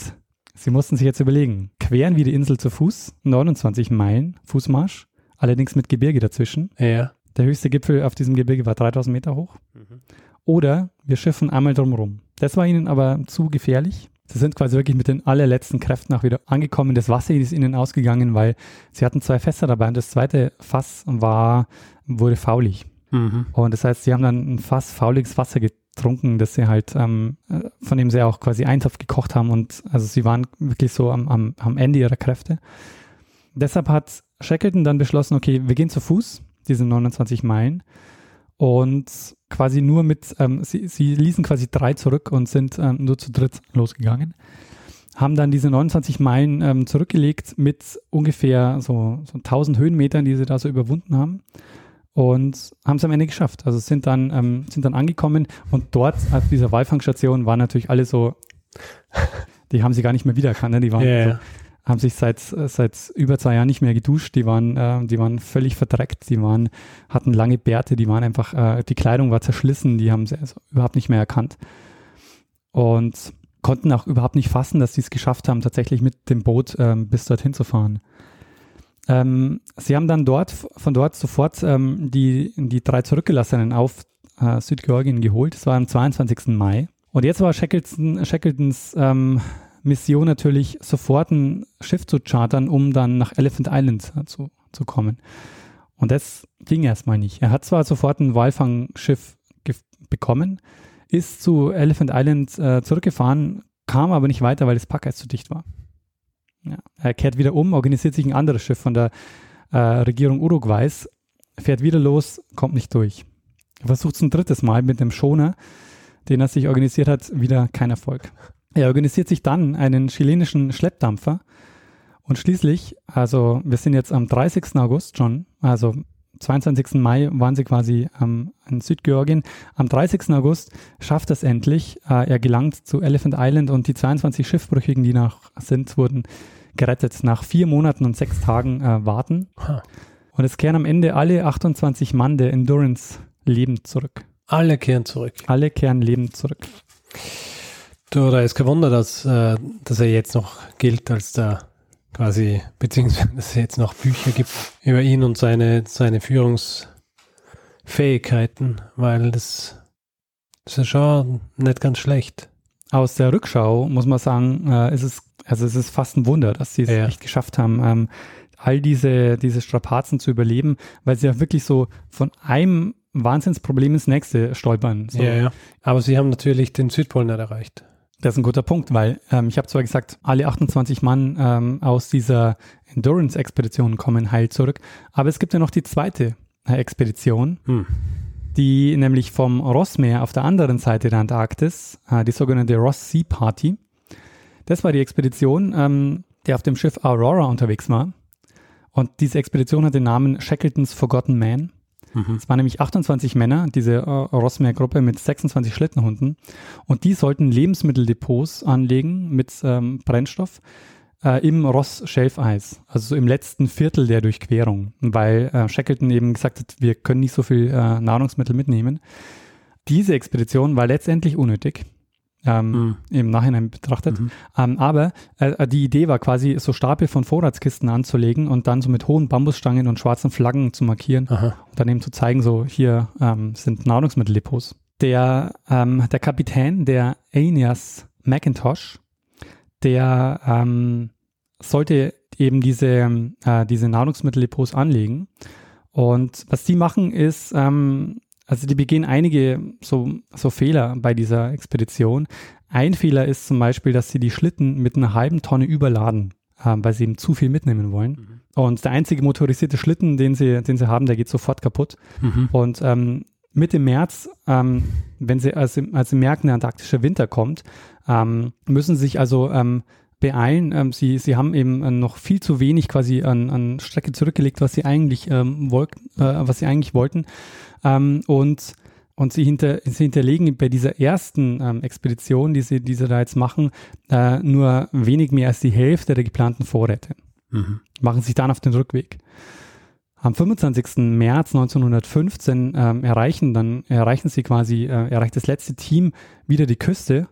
sie mussten sich jetzt überlegen, queren wir die Insel zu Fuß, 29 Meilen Fußmarsch, allerdings mit Gebirge dazwischen. ja. Der höchste Gipfel auf diesem Gebirge war 3000 Meter hoch. Oder wir schiffen einmal drumherum. Das war ihnen aber zu gefährlich. Sie sind quasi wirklich mit den allerletzten Kräften auch wieder angekommen. Das Wasser ist ihnen ausgegangen, weil sie hatten zwei Fässer dabei und das zweite Fass war, wurde faulig. Mhm. Und das heißt, sie haben dann ein Fass fauliges Wasser getrunken, das sie halt, ähm, äh, von dem sie auch quasi Eintopf gekocht haben und also sie waren wirklich so am, am, am Ende ihrer Kräfte. Deshalb hat Shackleton dann beschlossen, okay, wir gehen zu Fuß, diese 29 Meilen und quasi nur mit, ähm, sie, sie ließen quasi drei zurück und sind ähm, nur zu dritt losgegangen. haben dann diese 29 Meilen ähm, zurückgelegt mit ungefähr so, so 1000 Höhenmetern, die sie da so überwunden haben und haben es am Ende geschafft. Also sind dann, ähm, sind dann angekommen und dort auf dieser Walfangstation waren natürlich alle so, [laughs] die haben sie gar nicht mehr wiedererkannt. Ne? Die waren Ja, so. Haben sich seit, seit über zwei Jahren nicht mehr geduscht. Die waren, äh, die waren völlig verdreckt. Die waren, hatten lange Bärte. Die waren einfach, äh, die Kleidung war zerschlissen. Die haben sie also überhaupt nicht mehr erkannt. Und konnten auch überhaupt nicht fassen, dass sie es geschafft haben, tatsächlich mit dem Boot ähm, bis dorthin zu fahren. Ähm, sie haben dann dort, von dort sofort ähm, die, die drei Zurückgelassenen auf äh, Südgeorgien geholt. Das war am 22. Mai. Und jetzt war Shackleton, Shackletons ähm, Mission natürlich, sofort ein Schiff zu chartern, um dann nach Elephant Island zu, zu kommen. Und das ging erstmal nicht. Er hat zwar sofort ein Walfangschiff bekommen, ist zu Elephant Island äh, zurückgefahren, kam aber nicht weiter, weil das Packeis zu dicht war. Ja. Er kehrt wieder um, organisiert sich ein anderes Schiff von der äh, Regierung Uruguays, fährt wieder los, kommt nicht durch. Er versucht es ein drittes Mal mit dem Schoner, den er sich organisiert hat, wieder kein Erfolg. Er organisiert sich dann einen chilenischen Schleppdampfer und schließlich, also wir sind jetzt am 30. August schon, also 22. Mai waren sie quasi ähm, in Südgeorgien. Am 30. August schafft es endlich. Äh, er gelangt zu Elephant Island und die 22 Schiffbrüchigen, die noch sind, wurden gerettet nach vier Monaten und sechs Tagen äh, Warten. Und es kehren am Ende alle 28 Mann der Endurance lebend zurück. Alle kehren zurück. Alle kehren lebend zurück. Du, da ist kein Wunder, dass, äh, dass er jetzt noch gilt als der quasi, beziehungsweise [laughs] dass es jetzt noch Bücher gibt über ihn und seine, seine Führungsfähigkeiten, weil das, das ist schon nicht ganz schlecht. Aus der Rückschau muss man sagen, äh, ist es, also es ist fast ein Wunder, dass sie es Ja. echt geschafft haben, ähm, all diese, diese Strapazen zu überleben, weil sie ja wirklich so von einem Wahnsinnsproblem ins nächste stolpern. So. Ja, ja. Aber sie haben natürlich den Südpol nicht erreicht. Das ist ein guter Punkt, weil ähm, ich habe zwar gesagt, alle 28 Mann ähm, aus dieser Endurance-Expedition kommen heil zurück, aber es gibt ja noch die zweite äh, Expedition, Hm. die nämlich vom Rossmeer auf der anderen Seite der Antarktis, äh, die sogenannte Ross Sea Party. Das war die Expedition, ähm, die auf dem Schiff Aurora unterwegs war. Und diese Expedition hat den Namen Shackletons Forgotten Man. Mhm. Es waren nämlich 28 Männer, diese äh, Rossmeer-Gruppe mit 26 Schlittenhunden. Und die sollten Lebensmitteldepots anlegen mit ähm, Brennstoff äh, im Ross-Schelfeis, also so im letzten Viertel der Durchquerung, weil äh, Shackleton eben gesagt hat, wir können nicht so viel äh, Nahrungsmittel mitnehmen. Diese Expedition war letztendlich unnötig. Ähm, Mhm. im Nachhinein betrachtet. Mhm. Ähm, aber äh, die Idee war quasi, so Stapel von Vorratskisten anzulegen und dann so mit hohen Bambusstangen und schwarzen Flaggen zu markieren Aha. und dann eben zu zeigen, so hier ähm, sind Nahrungsmitteldepots. Der, ähm, der Kapitän, der Aeneas McIntosh, der ähm, sollte eben diese, äh, diese Nahrungsmitteldepots anlegen. Und was die machen ist, ähm, also die begehen einige so, so Fehler bei dieser Expedition. Ein Fehler ist zum Beispiel, dass sie die Schlitten mit einer halben Tonne überladen, ähm, weil sie eben zu viel mitnehmen wollen. Und der einzige motorisierte Schlitten, den sie, den sie haben, der geht sofort kaputt. Mhm. Und ähm, Mitte März, ähm, wenn sie, also, als sie merken, der antarktische Winter kommt, ähm, müssen sie sich also ähm, beeilen. Ähm, sie, sie haben eben äh, noch viel zu wenig quasi an, an Strecke zurückgelegt, was sie eigentlich ähm, wollten, äh, was sie eigentlich wollten. Ähm, und und sie, hinter, sie hinterlegen bei dieser ersten ähm, Expedition, die sie, die sie da jetzt machen, äh, nur wenig mehr als die Hälfte der geplanten Vorräte Mhm. machen sich dann auf den Rückweg. Am 25. März 1915 ähm, erreichen dann erreichen sie quasi äh, erreicht das letzte Team wieder die Küste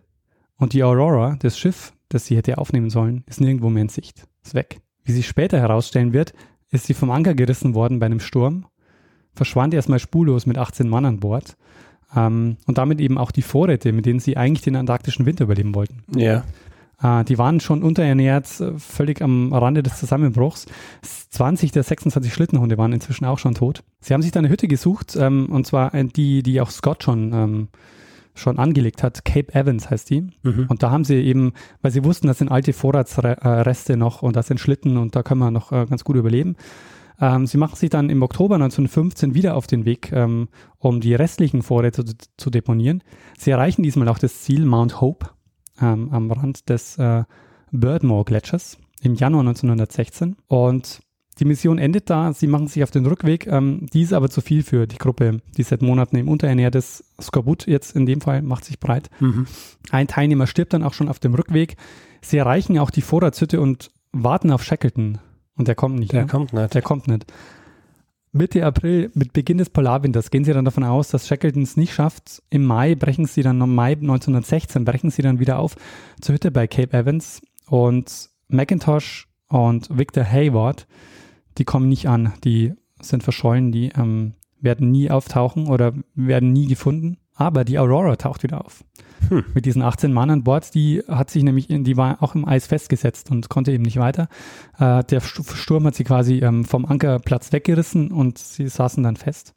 und die Aurora, das Schiff, das sie hätte aufnehmen sollen, ist nirgendwo mehr in Sicht, ist weg. Wie sich später herausstellen wird, ist sie vom Anker gerissen worden bei einem Sturm, verschwand erstmal spurlos mit 18 Mann an Bord ähm, und damit eben auch die Vorräte, mit denen sie eigentlich den antarktischen Winter überleben wollten. Ja. Äh, die waren schon unterernährt, äh, völlig am Rande des Zusammenbruchs. 20 der 26 Schlittenhunde waren inzwischen auch schon tot. Sie haben sich dann eine Hütte gesucht, ähm, und zwar äh, die, die auch Scott schon, ähm, schon angelegt hat. Cape Evans heißt die. Mhm. Und da haben sie eben, weil sie wussten, das sind alte Vorratsreste noch und das sind Schlitten und da können wir noch äh, ganz gut überleben. Ähm, sie machen sich dann im Oktober 1915 wieder auf den Weg, ähm, um die restlichen Vorräte zu, zu deponieren. Sie erreichen diesmal auch das Ziel Mount Hope ähm, am Rand des äh, Birdmore Gletschers im Januar 1916 und die Mission endet da, sie machen sich auf den Rückweg, ähm, die ist aber zu viel für die Gruppe, die seit Monaten im Unterernährt ist. Skorbut jetzt in dem Fall macht sich breit. Mhm. Ein Teilnehmer stirbt dann auch schon auf dem Rückweg. Sie erreichen auch die Vorratshütte und warten auf Shackleton. Und der kommt nicht. Der ne? kommt nicht. Der kommt nicht. Mitte April, mit Beginn des Polarwinters, gehen sie dann davon aus, dass Shackleton es nicht schafft. Im Mai brechen sie dann, im Mai 1916, brechen sie dann wieder auf zur Hütte bei Cape Evans und McIntosh und Victor Hayward, die kommen nicht an, die sind verschollen, die ähm, werden nie auftauchen oder werden nie gefunden. Aber die Aurora taucht wieder auf. Hm. Mit diesen 18 Mann an Bord, die hat sich nämlich, in, die war auch im Eis festgesetzt und konnte eben nicht weiter. Äh, der Stu- Sturm hat sie quasi ähm, vom Ankerplatz weggerissen und sie saßen dann fest.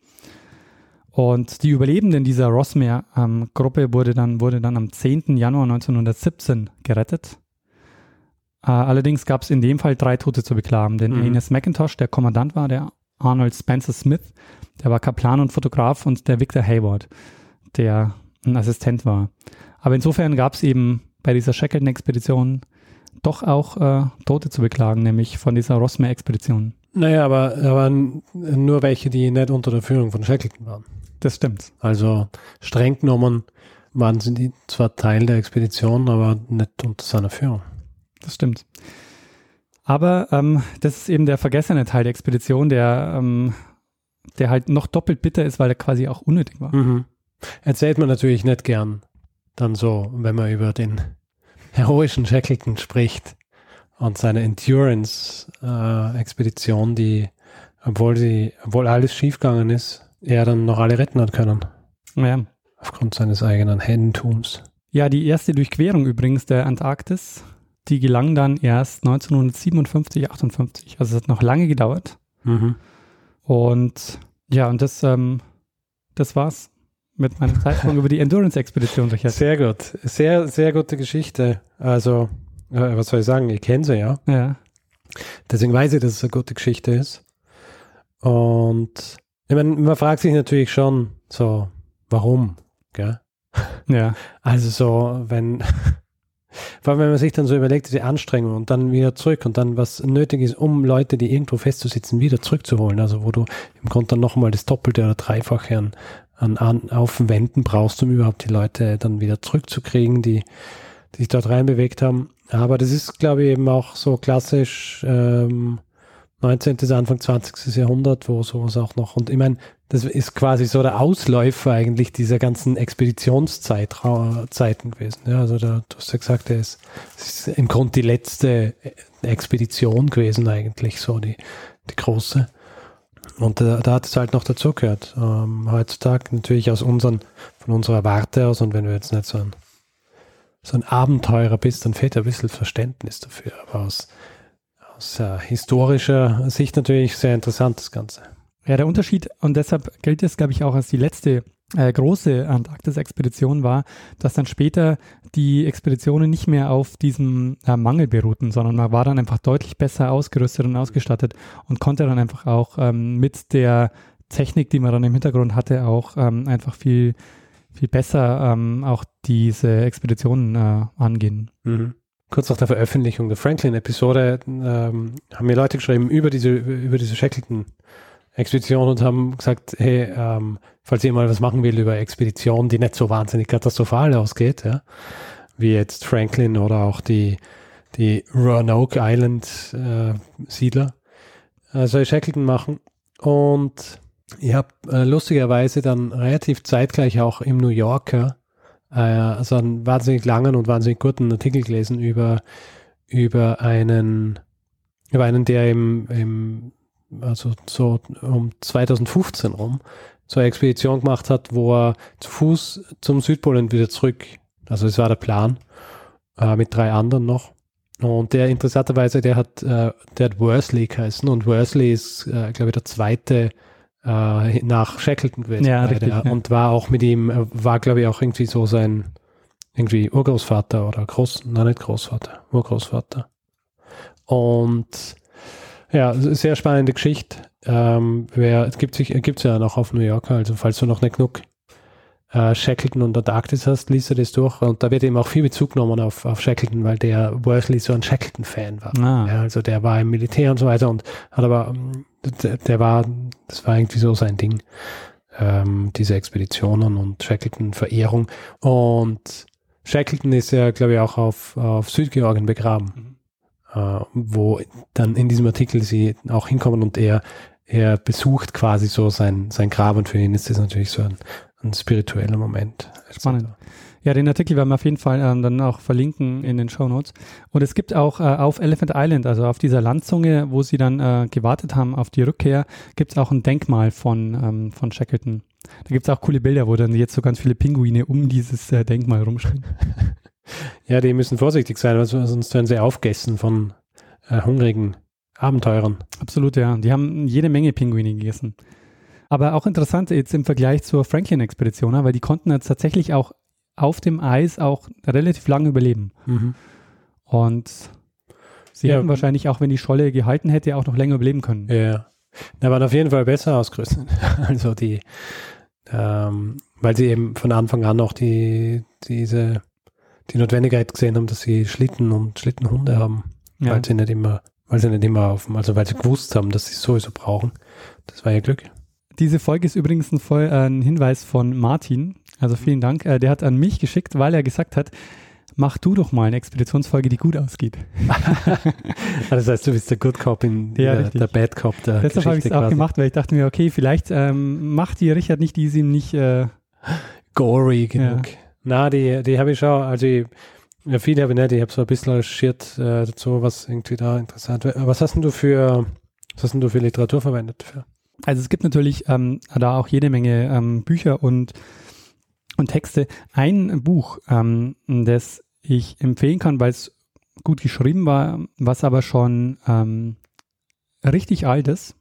Und die Überlebenden dieser Rossmere-Gruppe wurde, dann, wurde dann am 10. Januar 1917 gerettet. Äh, allerdings gab es in dem Fall drei Tote zu beklagen, denn Mhm. Ines McIntosh, der Kommandant war, der Arnold Spencer Smith, der war Kaplan und Fotograf und der Victor Hayward, der ein Assistent war. Aber insofern gab es eben bei dieser Shackleton-Expedition doch auch äh, Tote zu beklagen, nämlich von dieser Rossmere-Expedition. Naja, aber, aber n- nur welche, die nicht unter der Führung von Shackleton waren. Das stimmt. Also streng genommen waren sie zwar Teil der Expedition, aber nicht unter seiner Führung. Das stimmt. Aber ähm, das ist eben der vergessene Teil der Expedition, der, ähm, der halt noch doppelt bitter ist, weil er quasi auch unnötig war. Mhm. Erzählt man natürlich nicht gern dann so, wenn man über den [laughs] heroischen Shackleton spricht und seine Endurance-Expedition, die, obwohl sie, obwohl alles schiefgegangen ist, er dann noch alle retten hat können. Ja. Aufgrund seines eigenen Heldentums. ja, die erste Durchquerung übrigens der Antarktis, die gelang dann erst 1957, 58. Also es hat noch lange gedauert. Mhm. Und ja, und das, ähm, das war's mit meinem Zeitsprung über die Endurance-Expedition durch. Sehr gut. Sehr, sehr gute Geschichte. Also, äh, was soll ich sagen? Ich kenne sie ja. Ja. Deswegen weiß ich, dass es eine gute Geschichte ist. Und ich meine, man fragt sich natürlich schon so, warum? Gell? Ja. Also so, wenn, [laughs] vor allem wenn man sich dann so überlegt, diese Anstrengung und dann wieder zurück und dann was nötig ist, um Leute, die irgendwo festzusitzen, wieder zurückzuholen. Also wo du im Grunde dann nochmal das Doppelte oder Dreifache an, an, an Aufwänden brauchst, um überhaupt die Leute dann wieder zurückzukriegen, die, die sich dort reinbewegt haben. Aber das ist, glaube ich, eben auch so klassisch ähm, 19. bis Anfang 20. Jahrhundert, wo sowas auch noch, und ich meine, das ist quasi so der Ausläufer eigentlich dieser ganzen Expeditionszeiten gewesen. Ja, also da, du hast ja gesagt, er ist, es ist im Grunde die letzte Expedition gewesen eigentlich, so die, die große. Und da, da hat es halt noch dazugehört. Ähm, heutzutage natürlich aus unseren, von unserer Warte aus und wenn du jetzt nicht so ein, so ein Abenteurer bist, dann fehlt ein bisschen Verständnis dafür. Aber aus, aus äh, historischer Sicht natürlich sehr interessant das Ganze. Ja, der Unterschied, und deshalb gilt es, glaube ich, auch als die letzte äh, große Antarktis-Expedition war, dass dann später die Expeditionen nicht mehr auf diesem äh, Mangel beruhten, sondern man war dann einfach deutlich besser ausgerüstet und ausgestattet und konnte dann einfach auch ähm, mit der Technik, die man dann im Hintergrund hatte, auch ähm, einfach viel, viel besser ähm, auch diese Expeditionen äh, angehen. Mhm. Kurz nach der Veröffentlichung der Franklin-Episode ähm, haben mir Leute geschrieben über diese, über diese Shackleton-Expedition und haben gesagt, hey, ähm, falls ihr mal was machen will über Expeditionen, die nicht so wahnsinnig katastrophal ausgeht, ja, wie jetzt Franklin oder auch die, die Roanoke Island äh, Siedler, äh, soll Shackleton machen. Und ich habe äh, lustigerweise dann relativ zeitgleich auch im New Yorker äh, also einen wahnsinnig langen und wahnsinnig guten Artikel gelesen über, über einen, über einen, der im, im also so um 2015 rum so eine Expedition gemacht hat, wo er zu Fuß zum Südpol und wieder zurück, also das war der Plan, äh, mit drei anderen noch. Und der interessanterweise, der hat, äh, der hat Worsley geheißen und Worsley ist, äh, glaube ich, der zweite äh, nach Shackleton gewesen. Ja, richtig, ja. Und war auch mit ihm, äh, war glaube ich auch irgendwie so sein, irgendwie Urgroßvater oder Groß, nein, nicht Großvater, Urgroßvater. Und ja, sehr spannende Geschichte. Ähm, wer, es gibt sich, gibt's ja noch auf New Yorker, also falls du noch nicht genug äh, Shackleton und Antarktis hast, liest du das durch und da wird eben auch viel Bezug genommen auf, auf Shackleton, weil der Worsley so ein Shackleton-Fan war. Ah. Ja, also der war im Militär und so weiter und hat aber, ähm, der, der war, das war irgendwie so sein Ding, ähm, diese Expeditionen und Shackleton-Verehrung und Shackleton ist ja, glaube ich, auch auf, auf Südgeorgien begraben, äh, wo dann in diesem Artikel sie auch hinkommen und er, er besucht quasi so sein, sein Grab und für ihn ist das natürlich so ein, ein spiritueller Moment. Spannend. Ja, den Artikel werden wir auf jeden Fall ähm, dann auch verlinken in den Show Notes. Und es gibt auch äh, auf Elephant Island, also auf dieser Landzunge, wo sie dann äh, gewartet haben auf die Rückkehr, gibt es auch ein Denkmal von, ähm, von Shackleton. Da gibt es auch coole Bilder, wo dann jetzt so ganz viele Pinguine um dieses äh, Denkmal rumstehen. [laughs] Ja, die müssen vorsichtig sein, weil sonst werden sie aufgegessen von äh, hungrigen Abenteurern. Absolut, ja. Die haben jede Menge Pinguine gegessen. Aber auch interessant jetzt im Vergleich zur Franklin-Expedition, weil die konnten jetzt tatsächlich auch auf dem Eis auch relativ lange überleben. Mhm. Und sie Ja. hätten wahrscheinlich auch, wenn die Scholle gehalten hätte, auch noch länger überleben können. Ja. Da waren auf jeden Fall besser ausgerüstet. [laughs] Also die, ähm, weil sie eben von Anfang an auch die, diese, die Notwendigkeit gesehen haben, dass sie Schlitten und Schlittenhunde haben, Ja. weil sie nicht immer, weil sie nicht immer auf, also weil sie gewusst haben, dass sie es sowieso brauchen. Das war ihr Glück. Diese Folge ist übrigens ein, voll, äh, ein Hinweis von Martin. Also vielen Dank. Äh, der hat an mich geschickt, weil er gesagt hat, mach du doch mal eine Expeditionsfolge, die gut ausgeht. [laughs] das heißt, du bist der Good Cop in Ja, der, der Bad Cop der Deshalb habe ich es auch gemacht, weil ich dachte mir, okay, vielleicht ähm, macht die Richard nicht, die ist ihm nicht. Äh, gory genug. Na, die, die habe ich schon, also ich, ja, viele habe ich nicht, ich habe so ein bisschen recherchiert äh, dazu, was irgendwie da interessant wäre. Was hast denn du für, was hast denn du für Literatur verwendet dafür? Also es gibt natürlich ähm, da auch jede Menge ähm, Bücher und, und Texte. Ein Buch, ähm, das ich empfehlen kann, weil es gut geschrieben war, was aber schon ähm, richtig alt ist,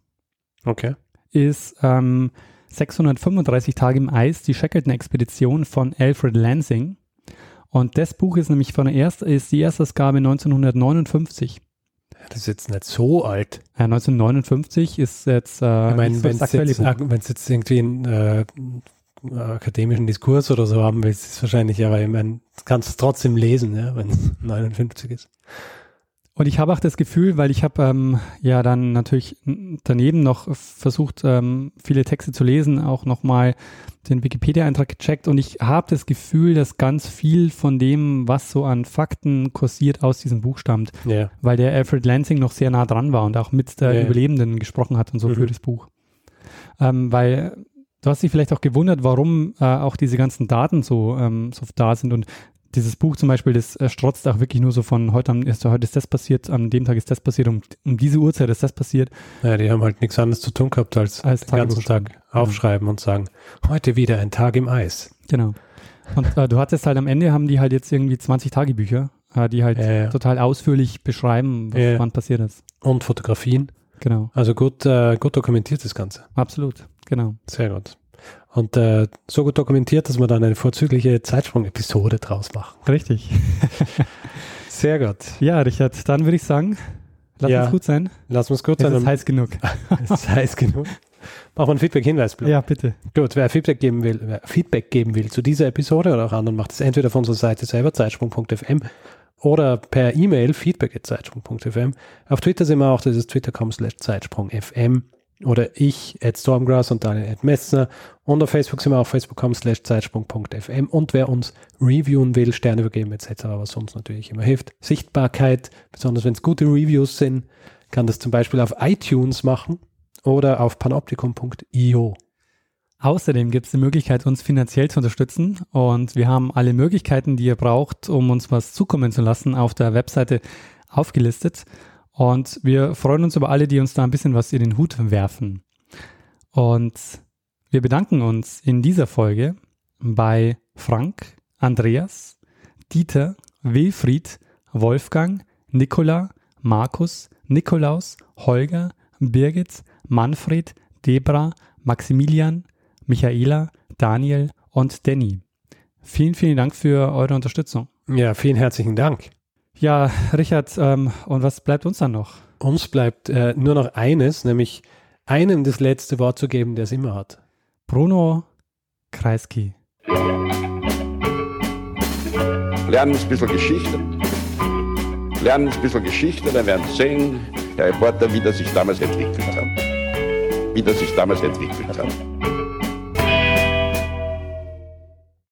Okay. ist ähm, 635 Tage im Eis, die Shackleton-Expedition von Alfred Lansing. Und das Buch ist nämlich von der ersten, ist die Erstausgabe 1959. Das ist jetzt nicht so alt. Ja, 1959 ist jetzt äh, ich meine, so wenn es jetzt, jetzt irgendwie einen äh, akademischen Diskurs oder so haben willst, ist es wahrscheinlich, aber ich meine, du kannst es trotzdem lesen, ja, wenn es [laughs] 59 ist. Und ich habe auch das Gefühl, weil ich habe ähm, ja dann natürlich daneben noch versucht, ähm, viele Texte zu lesen, auch nochmal den Wikipedia-Eintrag gecheckt und ich habe das Gefühl, dass ganz viel von dem, was so an Fakten kursiert, aus diesem Buch stammt, Ja. weil der Alfred Lansing noch sehr nah dran war und auch mit der ja. Überlebenden gesprochen hat und so Mhm. für das Buch. Ähm, weil du hast dich vielleicht auch gewundert, warum äh, auch diese ganzen Daten so, ähm, so da sind und dieses Buch zum Beispiel, das äh, strotzt auch wirklich nur so von heute, am- ist, heute ist das passiert, an dem Tag ist das passiert, um, um diese Uhrzeit ist das passiert. ja, die haben halt nichts anderes zu tun gehabt, als, Als den ganzen Tag aufschreiben und sagen, heute wieder ein Tag im Eis. Genau. Und äh, du hattest halt am Ende haben die halt jetzt irgendwie 20 Tagebücher, äh, die halt Ja, ja. total ausführlich beschreiben, was Ja. wann passiert ist. Und Fotografien. Genau. Also gut, äh, gut dokumentiert das Ganze. Absolut. Genau. Sehr gut. Und äh, so gut dokumentiert, dass wir dann eine vorzügliche Zeitsprung-Episode draus machen. Richtig. [laughs] Sehr gut. Ja, Richard, dann würde ich sagen, lass Ja. uns gut sein. Lass uns kurz Es ist einen, heiß genug. [laughs] es ist heiß genug. Machen wir einen Feedback-Hinweisblock. Ja, bitte. Gut, wer Feedback geben will, wer Feedback geben will zu dieser Episode oder auch anderen, macht es entweder auf unserer Seite selber, zeitsprung.fm, oder per E-Mail, feedback.zeitsprung.fm. Auf Twitter sind wir auch, das ist twitter.com slash zeitsprung.fm oder ich, at Stormgrass und Daniel at Messner. Und auf Facebook sind wir auch facebook.com slash zeitsprung.fm. Und wer uns reviewen will, Sterne vergeben etc., was uns natürlich immer hilft. Sichtbarkeit, besonders wenn es gute Reviews sind, kann das zum Beispiel auf iTunes machen oder auf panoptikum.io. Außerdem gibt es die Möglichkeit, uns finanziell zu unterstützen. Und wir haben alle Möglichkeiten, die ihr braucht, um uns was zukommen zu lassen, auf der Webseite aufgelistet. Und wir freuen uns über alle, die uns da ein bisschen was in den Hut werfen. Und wir bedanken uns in dieser Folge bei Frank, Andreas, Dieter, Wilfried, Wolfgang, Nikola, Markus, Nikolaus, Holger, Birgit, Manfred, Debra, Maximilian, Michaela, Daniel und Danny. Vielen, vielen Dank für eure Unterstützung. Ja, vielen herzlichen Dank. Ja, Richard, ähm, und was bleibt uns dann noch? Uns bleibt äh, nur noch eines, nämlich einem das letzte Wort zu geben, der es immer hat. Bruno Kreisky. Lernen ein bisschen Geschichte. Lernen ein bisschen Geschichte, dann werden Sie sehen, der Reporter, wie das sich damals entwickelt hat. Wie das sich damals entwickelt hat.